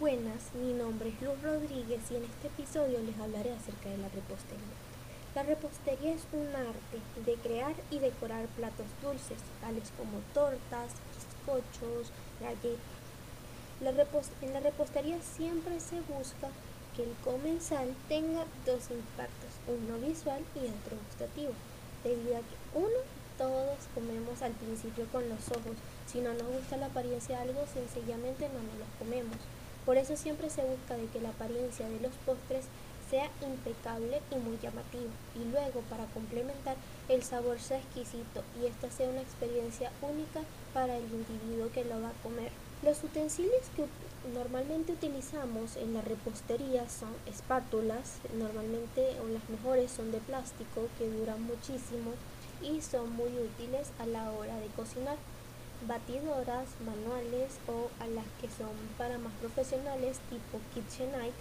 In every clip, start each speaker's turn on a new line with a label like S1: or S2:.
S1: Buenas, mi nombre es Luz Rodríguez y en este episodio les hablaré acerca de la repostería. La repostería es un arte de crear y decorar platos dulces, tales como tortas, bizcochos, galletas. en la repostería siempre se busca que el comensal tenga dos impactos, uno visual y otro gustativo, debido a que uno todos comemos al principio con los ojos, si no nos gusta la apariencia de algo, sencillamente no nos lo comemos. Por eso siempre se busca de que la apariencia de los postres sea impecable y muy llamativo y luego para complementar el sabor sea exquisito y esta sea una experiencia única para el individuo que lo va a comer. Los utensilios que normalmente utilizamos en la repostería son espátulas, normalmente o las mejores son de plástico que duran muchísimo y son muy útiles a la hora de cocinar batidoras manuales o a las que son para más profesionales tipo KitchenAid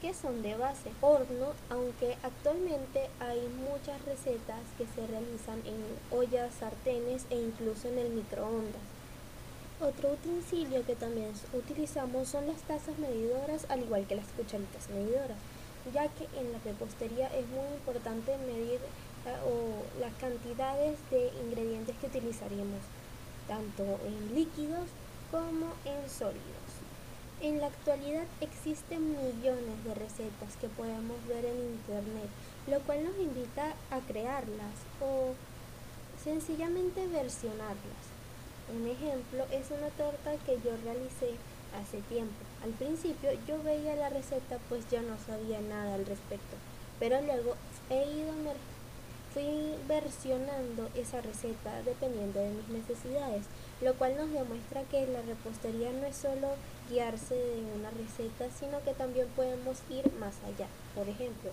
S1: que son de base horno, aunque actualmente hay muchas recetas que se realizan en ollas, sartenes e incluso en el microondas. Otro utensilio que también utilizamos son las tazas medidoras, al igual que las cucharitas medidoras, ya que en la repostería es muy importante medir eh, las cantidades de ingredientes que utilizaremos tanto en líquidos como en sólidos. En la actualidad existen millones de recetas que podemos ver en internet, lo cual nos invita a crearlas o sencillamente versionarlas. Un ejemplo es una torta que yo realicé hace tiempo. Al principio yo veía la receta pues yo no sabía nada al respecto, pero luego he ido fui versionando esa receta dependiendo de mis necesidades, lo cual nos demuestra que la repostería no es solo guiarse en una receta, sino que también podemos ir más allá. Por ejemplo,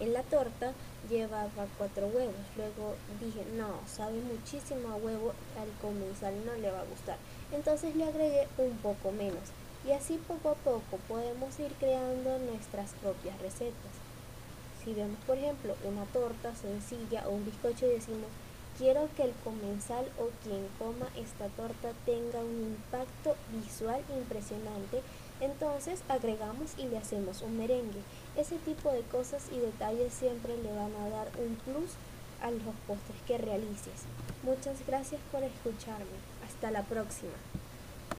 S1: en la torta llevaba cuatro huevos, luego dije, no, sabe muchísimo a huevo, al comensal no le va a gustar. Entonces le agregué un poco menos. Y así poco a poco podemos ir creando nuestras propias recetas. Si vemos, por ejemplo, una torta sencilla o un bizcocho y decimos, quiero que el comensal o quien coma esta torta tenga un impacto visual impresionante, entonces agregamos y le hacemos un merengue. Ese tipo de cosas y detalles siempre le van a dar un plus a los postres que realices. Muchas gracias por escucharme. Hasta la próxima.